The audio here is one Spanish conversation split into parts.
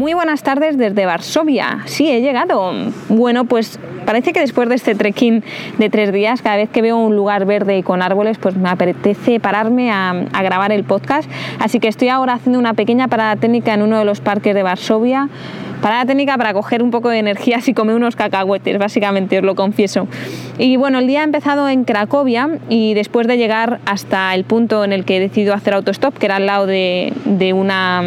Muy buenas tardes desde Varsovia. Sí, he llegado. Bueno, pues parece que después de este trekking de tres días, cada vez que veo un lugar verde y con árboles, pues me apetece pararme a, grabar el podcast. Así que estoy ahora haciendo una pequeña parada técnica en uno de los parques de Varsovia. Parada técnica para coger un poco de energía y comer unos cacahuetes, básicamente, os lo confieso. Y bueno, el día ha empezado en Cracovia y después de llegar hasta el punto en el que he decidido hacer autostop, que era al lado de, de una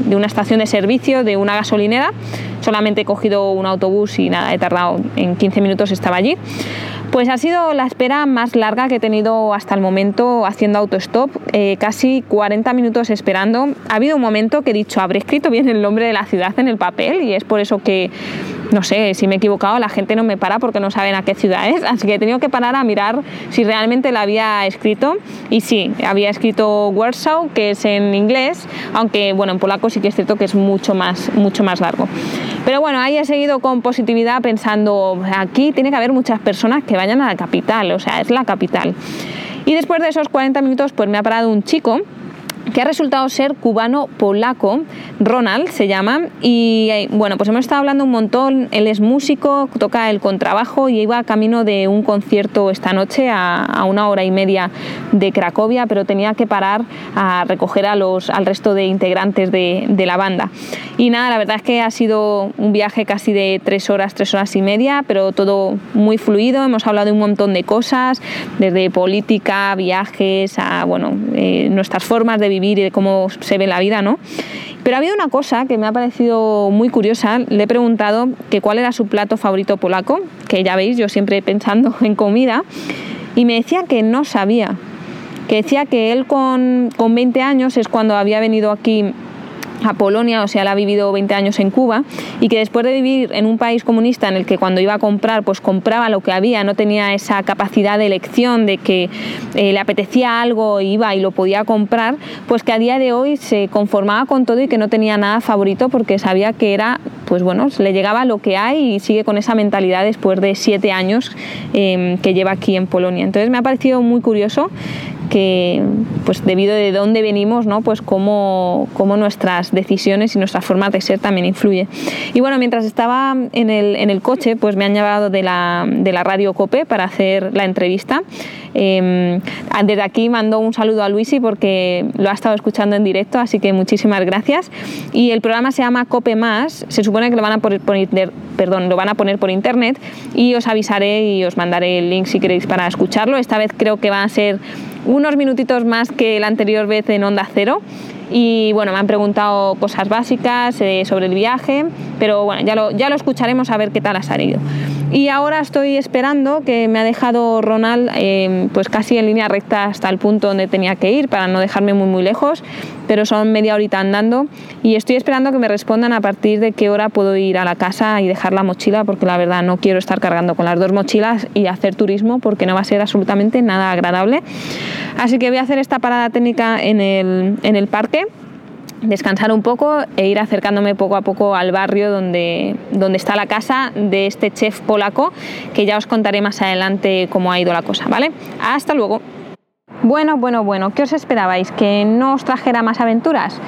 de una estación de servicio de una gasolinera. Solamente he cogido un autobús y nada, he tardado en 15 minutos, estaba allí. Pues ha sido la espera más larga que he tenido hasta el momento haciendo autostop, eh, casi 40 minutos esperando. Ha habido un momento que he dicho, habré escrito bien el nombre de la ciudad en el papel y es por eso que no sé, si me he equivocado, la gente no me para porque no saben a qué ciudad es, así que he tenido que parar a mirar si realmente la había escrito. Y sí, había escrito Warsaw, que es en inglés, aunque bueno, en polaco sí que es cierto que es mucho más, mucho más largo. Pero bueno, ahí he seguido con positividad pensando, aquí tiene que haber muchas personas que vayan a la capital, o sea, es la capital. Y después de esos 40 minutos, pues me ha parado un chico que ha resultado ser cubano-polaco, Ronald se llama, y eh, bueno, pues hemos estado hablando un montón, él es músico, toca el contrabajo y iba camino de un concierto esta noche a, una hora y media de Cracovia, pero tenía que parar a recoger a los, al resto de integrantes de, de la banda. Y nada, la verdad es que ha sido un viaje casi de tres horas, tres horas y media, pero todo muy fluido, hemos hablado de un montón de cosas, desde política, viajes, a bueno, eh, nuestras formas de vivir y cómo se ve la vida, ¿no? Pero ha habido una cosa que me ha parecido muy curiosa. Le he preguntado que cuál era su plato favorito polaco, que ya veis, yo siempre pensando en comida, y me decía que no sabía. Que decía que él con, con 20 años es cuando había venido aquí a Polonia, o sea, él ha vivido 20 años en Cuba y que después de vivir en un país comunista en el que cuando iba a comprar, pues compraba lo que había, no tenía esa capacidad de elección de que eh, le apetecía algo, iba y lo podía comprar, pues que a día de hoy se conformaba con todo y que no tenía nada favorito porque sabía que era, pues bueno, le llegaba lo que hay y sigue con esa mentalidad después de siete años em, que lleva aquí en Polonia. Entonces me ha parecido muy curioso que pues debido de dónde venimos, ¿no? pues cómo, cómo, nuestras decisiones y nuestras formas de ser también influye. Y bueno, mientras estaba en el, en el coche, pues me han llevado de la, de la radio COPE para hacer la entrevista. Eh, desde aquí mando un saludo a Luisi porque lo ha estado escuchando en directo, así que muchísimas gracias. Y el programa se llama COPE Más, se supone que lo van a poner por, perdón, lo van a poner por internet y os avisaré y os mandaré el link si queréis para escucharlo. Esta vez creo que va a ser unos minutitos más que la anterior vez en Onda Cero. Y bueno, me han preguntado cosas básicas eh, sobre el viaje, pero bueno, ya lo, ya lo escucharemos a ver qué tal ha salido. Y ahora estoy esperando que me ha dejado Ronald eh, pues casi en línea recta hasta el punto donde tenía que ir para no dejarme muy muy lejos, pero son media horita andando y estoy esperando que me respondan a partir de qué hora puedo ir a la casa y dejar la mochila porque la verdad no quiero estar cargando con las dos mochilas y hacer turismo porque no va a ser absolutamente nada agradable. Así que voy a hacer esta parada técnica en el, en el parque descansar un poco e ir acercándome poco a poco al barrio donde, donde está la casa de este chef polaco, que ya os contaré más adelante cómo ha ido la cosa, ¿vale? Hasta luego. Bueno, bueno, bueno, ¿qué os esperabais? ¿Que no os trajera más aventuras?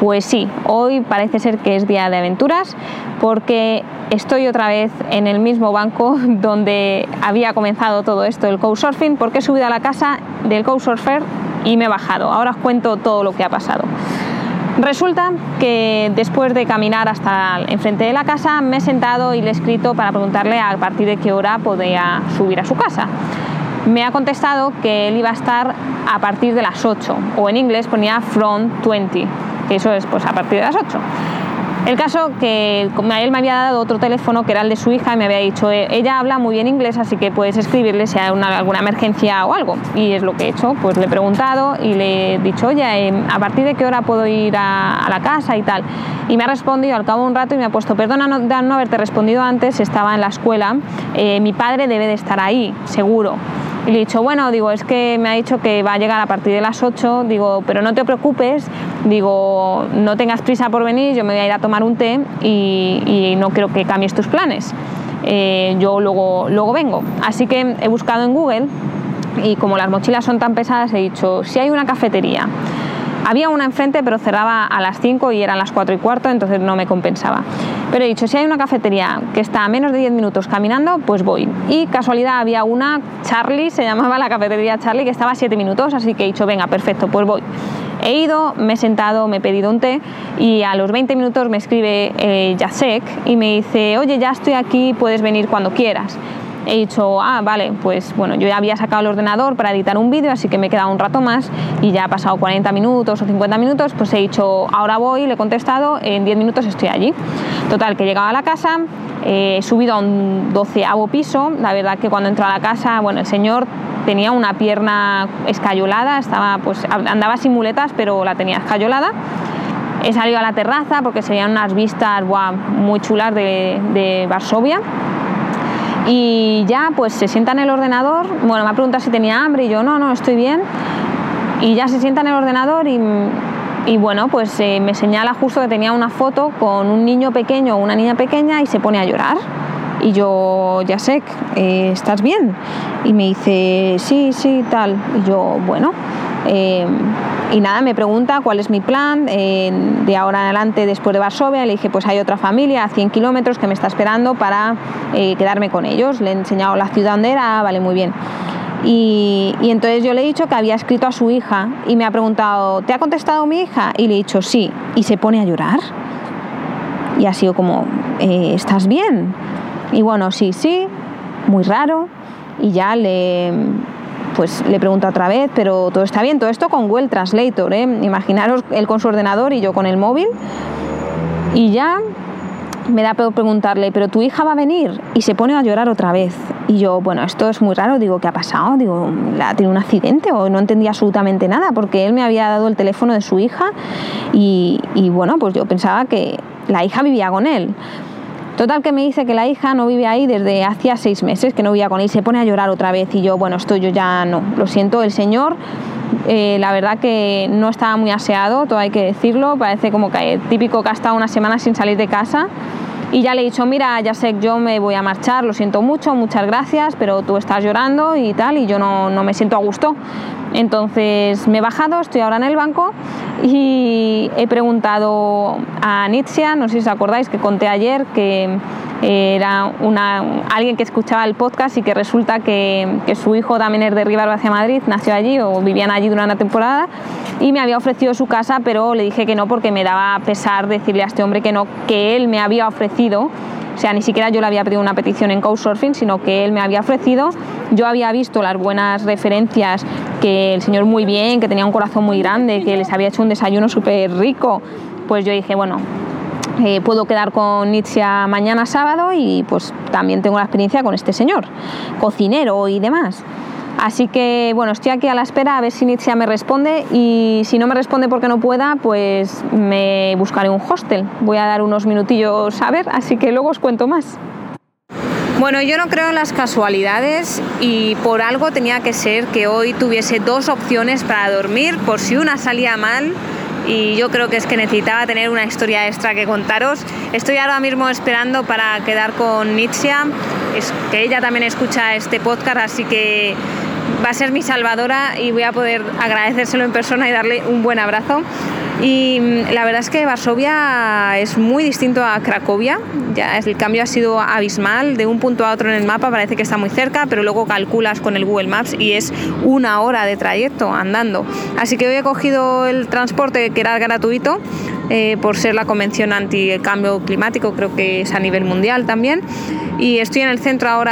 Pues sí, hoy parece ser que es día de aventuras porque estoy otra vez en el mismo banco donde había comenzado todo esto, el couchsurfing, porque he subido a la casa del couchsurfer y me he bajado. Ahora os cuento todo lo que ha pasado. Resulta que después de caminar hasta enfrente de la casa me he sentado y le he escrito para preguntarle a partir de qué hora podía subir a su casa. Me ha contestado que él iba a estar a partir de las 8 o en inglés ponía from 20, que eso es pues a partir de las 8. El caso que él me había dado otro teléfono que era el de su hija y me había dicho, "Eh, ella habla muy bien inglés, así que puedes escribirle si hay una- alguna emergencia o algo. Y es lo que he hecho, pues le he preguntado y le he dicho, oye, eh, ¿a partir de qué hora puedo ir a, la casa y tal? Y me ha respondido al cabo de un rato y me ha puesto, perdona no haberte respondido antes, estaba en la escuela, eh, mi padre debe de estar ahí, seguro. Y le he dicho, bueno, digo, es que me ha dicho que va a llegar a partir de las 8, digo, pero no te preocupes, digo, no tengas prisa por venir, yo me voy a ir a tomar un té y, no creo que cambies tus planes. Eh, yo luego, luego vengo. Así que he buscado en Google y como las mochilas son tan pesadas, he dicho, si hay una cafetería. Había una enfrente, pero cerraba a las 5 y eran las 4 y cuarto, entonces no me compensaba. Pero he dicho, si hay una cafetería que está a menos de 10 minutos caminando, pues voy. Y casualidad había una, Charlie, se llamaba la cafetería Charlie, que estaba a 7 minutos, así que he dicho, venga, perfecto, pues voy. He ido, me he sentado, me he pedido un té y a los 20 minutos me escribe eh, Jacek y me dice, oye, ya estoy aquí, puedes venir cuando quieras. He dicho, ah, vale, pues bueno, yo ya había sacado el ordenador para editar un vídeo, así que me he quedado un rato más y ya ha pasado 40 minutos o 50 minutos, pues he dicho, ahora voy, le he contestado, en 10 minutos estoy allí. Total, que he llegado a la casa, eh, he subido a un doceavo piso, la verdad que cuando entro a la casa, bueno, el señor tenía una pierna escayolada, estaba, pues, andaba sin muletas, pero la tenía escayolada. He salido a la terraza porque se veían unas vistas buah, muy chulas de, de Varsovia y ya pues se sienta en el ordenador, bueno, me ha preguntado si tenía hambre y yo no, no, estoy bien. Y ya se sienta en el ordenador y, y bueno, pues eh, me señala justo que tenía una foto con un niño pequeño o una niña pequeña y se pone a llorar. Y yo, ya sé, eh, ¿estás bien? Y me dice, sí, sí, tal. Y yo, bueno, eh, y nada, me pregunta cuál es mi plan eh, de ahora en adelante después de Varsovia. Le dije, pues hay otra familia a 100 kilómetros que me está esperando para eh, quedarme con ellos. Le he enseñado la ciudad donde era, vale, muy bien. Y, entonces yo le he dicho que había escrito a su hija y me ha preguntado, ¿te ha contestado mi hija? Y le he dicho, sí. Y se pone a llorar. Y ha sido como, ¿estás bien? Y bueno, sí, sí, muy raro. Y ya le, pues le pregunto otra vez, pero todo está bien, todo esto con Google Translator, ¿eh? imaginaros él con su ordenador y yo con el móvil. Y ya me da por preguntarle, pero tu hija va a venir y se pone a llorar otra vez. Y yo, bueno, esto es muy raro, digo, ¿qué ha pasado? Digo, ¿ha tenido un accidente? O no entendía absolutamente nada, porque él me había dado el teléfono de su hija y, y bueno, pues yo pensaba que la hija vivía con él. Total que me dice que la hija no vive ahí desde hacía seis meses, que no vivía con él, se pone a llorar otra vez y yo, bueno, esto yo ya no, lo siento, el señor, eh, la verdad que no estaba muy aseado, todo hay que decirlo, parece como que típico que ha estado una semana sin salir de casa y ya le he dicho, mira, ya sé yo me voy a marchar, lo siento mucho, muchas gracias, pero tú estás llorando y tal y yo no, no me siento a gusto. Entonces me he bajado, estoy ahora en el banco y he preguntado a Nitzia, no sé si os acordáis que conté ayer que era una, alguien que escuchaba el podcast y que resulta que, su hijo también es de Rivaro hacia Madrid, nació allí o vivían allí durante una temporada y me había ofrecido su casa, pero le dije que no porque me daba pesar decirle a este hombre que no, que él me había ofrecido o sea, ni siquiera yo le había pedido una petición en Couchsurfing, sino que él me había ofrecido. Yo había visto las buenas referencias, que el señor muy bien, que tenía un corazón muy grande, que les había hecho un desayuno súper rico. Pues yo dije, bueno, eh, puedo quedar con Nietzsche mañana sábado y pues también tengo la experiencia con este señor, cocinero y demás. Así que bueno, estoy aquí a la espera a ver si Nietzsche me responde y si no me responde porque no pueda, pues me buscaré un hostel. Voy a dar unos minutillos a ver, así que luego os cuento más. Bueno, yo no creo en las casualidades y por algo tenía que ser que hoy tuviese dos opciones para dormir por si una salía mal y yo creo que es que necesitaba tener una historia extra que contaros. Estoy ahora mismo esperando para quedar con Nitzia, es que ella también escucha este podcast, así que va a ser mi salvadora y voy a poder agradecérselo en persona y darle un buen abrazo. Y la verdad es que Varsovia es muy distinto a Cracovia, ya el cambio ha sido abismal, de un punto a otro en el mapa parece que está muy cerca, pero luego calculas con el Google Maps y es una hora de trayecto andando. Así que hoy he cogido el transporte que era gratuito eh, por ser la convención anti el cambio climático, creo que es a nivel mundial también, y estoy en el centro ahora